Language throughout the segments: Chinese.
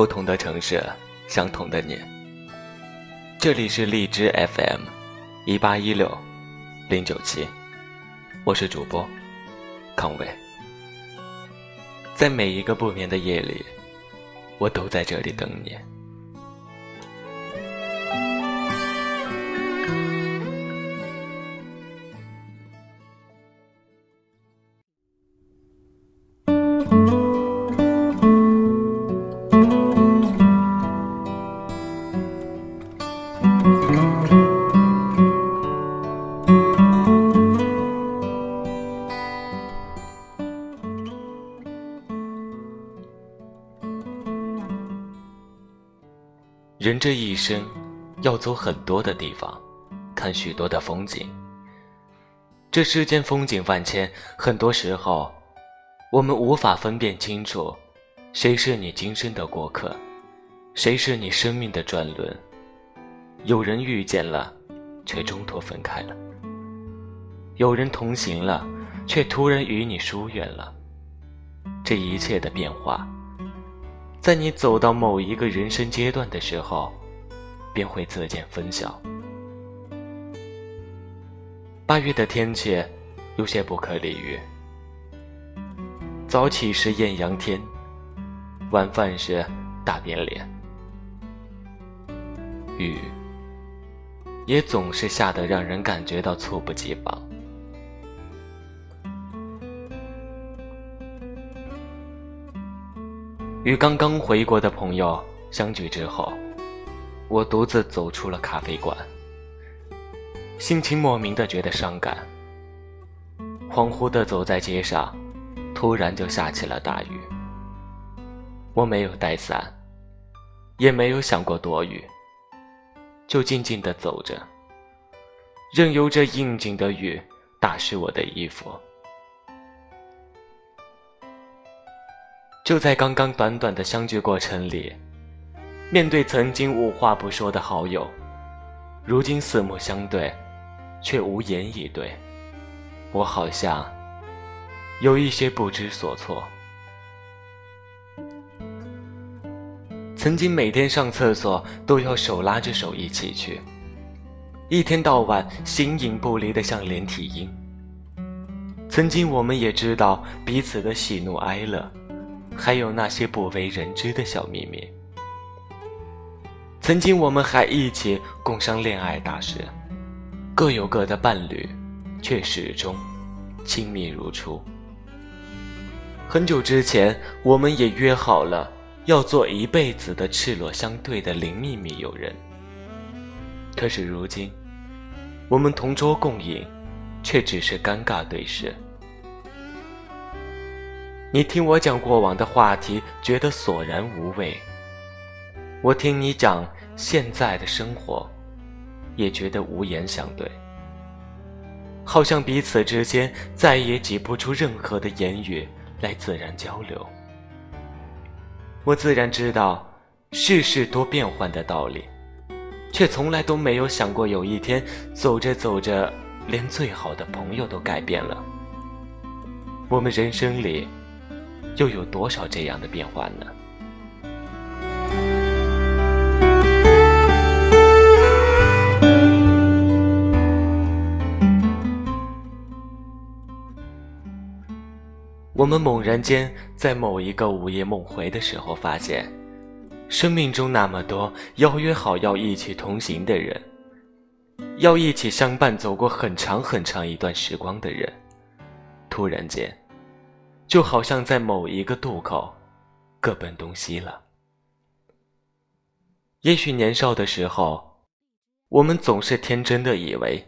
不同的城市，相同的你。这里是荔枝 FM，一八一六零九七，我是主播康伟。在每一个不眠的夜里，我都在这里等你。人这一生，要走很多的地方，看许多的风景。这世间风景万千，很多时候，我们无法分辨清楚，谁是你今生的过客，谁是你生命的转轮。有人遇见了，却中途分开了；有人同行了，却突然与你疏远了。这一切的变化。在你走到某一个人生阶段的时候，便会自见分晓。八月的天气有些不可理喻。早起时艳阳天，晚饭时大变脸，雨也总是下得让人感觉到猝不及防。与刚刚回国的朋友相聚之后，我独自走出了咖啡馆，心情莫名的觉得伤感。恍惚的走在街上，突然就下起了大雨。我没有带伞，也没有想过躲雨，就静静的走着，任由这应景的雨打湿我的衣服。就在刚刚短短的相聚过程里，面对曾经无话不说的好友，如今四目相对，却无言以对，我好像有一些不知所措。曾经每天上厕所都要手拉着手一起去，一天到晚形影不离的像连体婴。曾经我们也知道彼此的喜怒哀乐。还有那些不为人知的小秘密。曾经我们还一起共商恋爱大事，各有各的伴侣，却始终亲密如初。很久之前，我们也约好了要做一辈子的赤裸相对的零秘密友人。可是如今，我们同桌共饮，却只是尴尬对视。你听我讲过往的话题，觉得索然无味；我听你讲现在的生活，也觉得无言相对。好像彼此之间再也挤不出任何的言语来自然交流。我自然知道世事多变幻的道理，却从来都没有想过有一天走着走着，连最好的朋友都改变了。我们人生里。又有多少这样的变化呢？我们猛然间在某一个午夜梦回的时候，发现生命中那么多邀约好要一起同行的人，要一起相伴走过很长很长一段时光的人，突然间。就好像在某一个渡口，各奔东西了。也许年少的时候，我们总是天真的以为，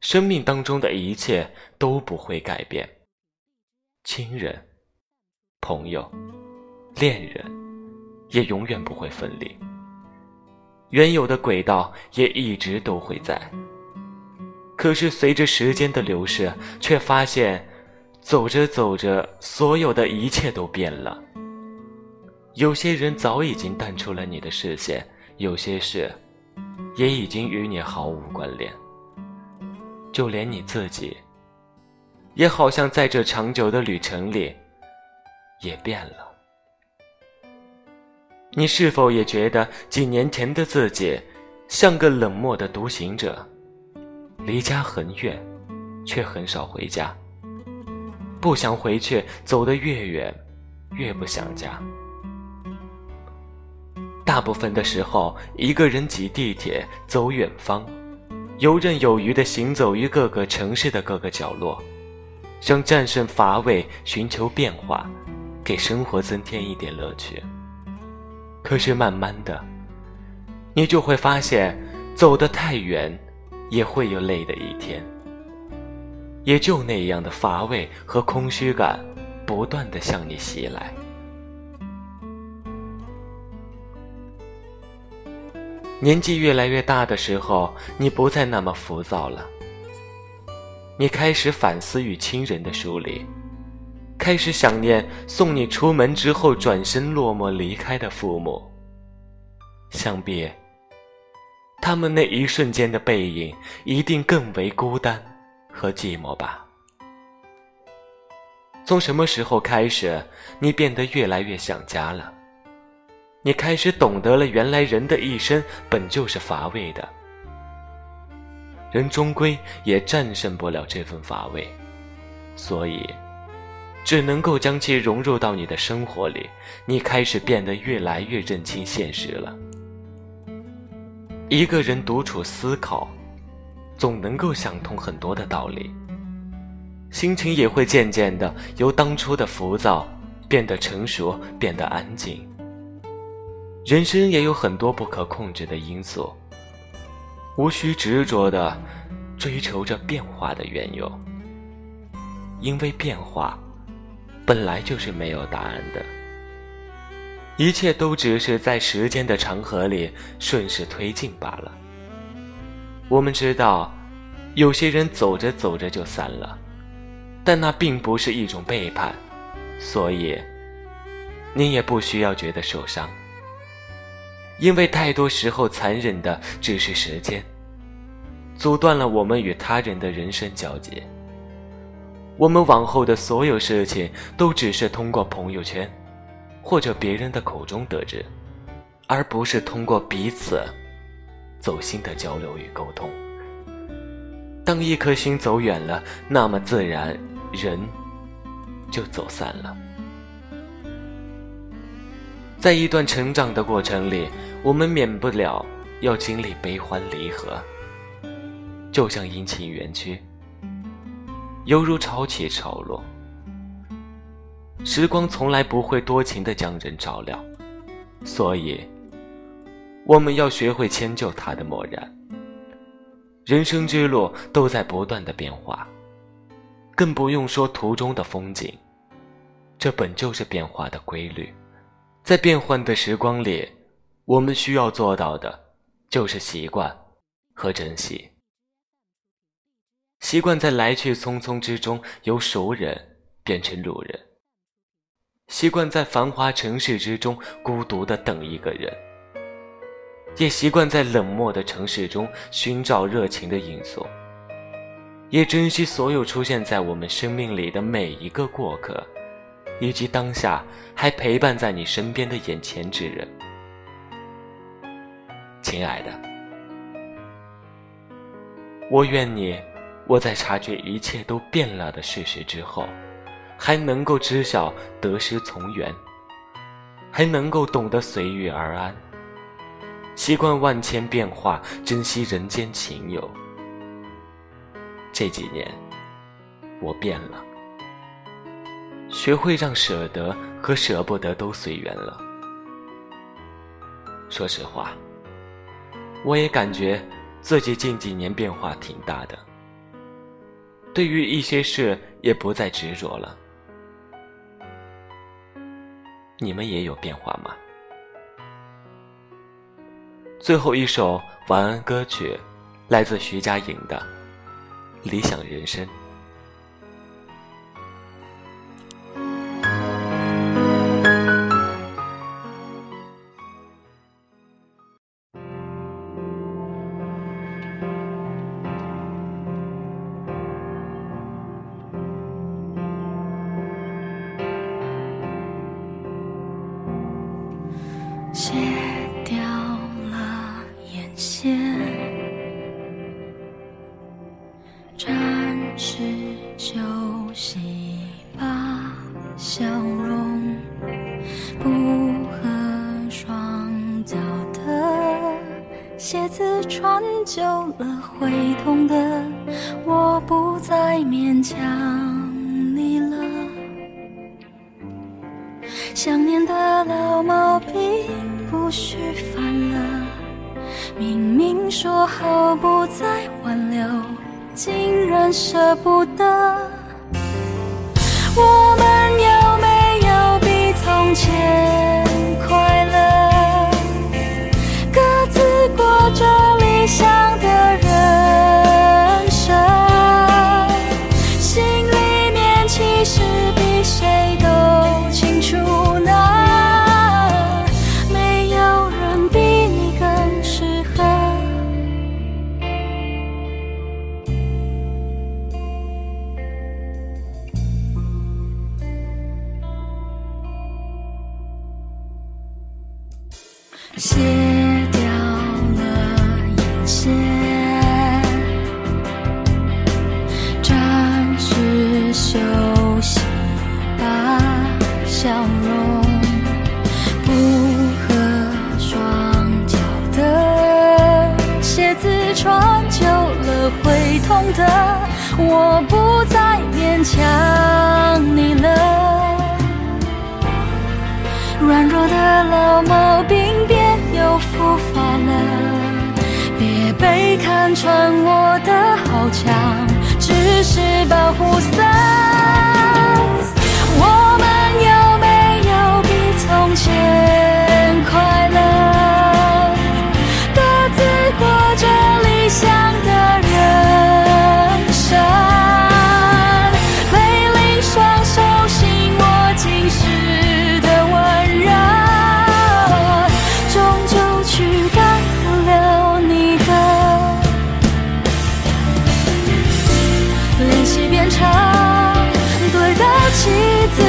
生命当中的一切都不会改变，亲人、朋友、恋人，也永远不会分离，原有的轨道也一直都会在。可是随着时间的流逝，却发现。走着走着，所有的一切都变了。有些人早已经淡出了你的视线，有些事也已经与你毫无关联。就连你自己，也好像在这长久的旅程里，也变了。你是否也觉得几年前的自己像个冷漠的独行者，离家很远，却很少回家？不想回去，走得越远，越不想家。大部分的时候，一个人挤地铁走远方，游刃有余地行走于各个城市的各个角落，想战胜乏味，寻求变化，给生活增添一点乐趣。可是慢慢的，你就会发现，走得太远，也会有累的一天。也就那样的乏味和空虚感，不断的向你袭来。年纪越来越大的时候，你不再那么浮躁了。你开始反思与亲人的疏离。开始想念送你出门之后转身落寞离开的父母。想必，他们那一瞬间的背影一定更为孤单和寂寞吧。从什么时候开始，你变得越来越想家了？你开始懂得了，原来人的一生本就是乏味的，人终归也战胜不了这份乏味，所以。只能够将其融入到你的生活里，你开始变得越来越认清现实了。一个人独处思考，总能够想通很多的道理，心情也会渐渐的由当初的浮躁变得成熟，变得安静。人生也有很多不可控制的因素，无需执着的追求着变化的缘由，因为变化。本来就是没有答案的，一切都只是在时间的长河里顺势推进罢了。我们知道，有些人走着走着就散了，但那并不是一种背叛，所以你也不需要觉得受伤，因为太多时候残忍的只是时间，阻断了我们与他人的人生交集。我们往后的所有事情都只是通过朋友圈，或者别人的口中得知，而不是通过彼此走心的交流与沟通。当一颗心走远了，那么自然人就走散了。在一段成长的过程里，我们免不了要经历悲欢离合，就像阴晴圆缺。犹如潮起潮落，时光从来不会多情的将人照料，所以我们要学会迁就他的漠然。人生之路都在不断的变化，更不用说途中的风景，这本就是变化的规律。在变换的时光里，我们需要做到的，就是习惯和珍惜。习惯在来去匆匆之中由熟人变成路人，习惯在繁华城市之中孤独的等一个人，也习惯在冷漠的城市中寻找热情的因素，也珍惜所有出现在我们生命里的每一个过客，以及当下还陪伴在你身边的眼前之人。亲爱的，我愿你。我在察觉一切都变了的事实之后，还能够知晓得失从缘，还能够懂得随遇而安，习惯万千变化，珍惜人间情友。这几年，我变了，学会让舍得和舍不得都随缘了。说实话，我也感觉自己近几年变化挺大的。对于一些事也不再执着了。你们也有变化吗？最后一首晚安歌曲，来自徐佳莹的《理想人生》。鞋子穿久了会痛的，我不再勉强你了。想念的老毛病不许犯了，明明说好不再挽留，竟然舍不得。我们鞋子穿久了会痛的，我不再勉强你了。软弱的老毛病别又复发了，别被看穿我的好强，只是保护色。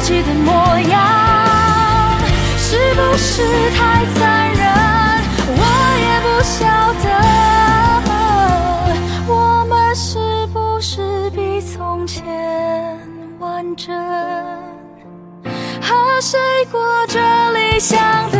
自己的模样，是不是太残忍？我也不晓得，我们是不是比从前完整？和谁过着理想的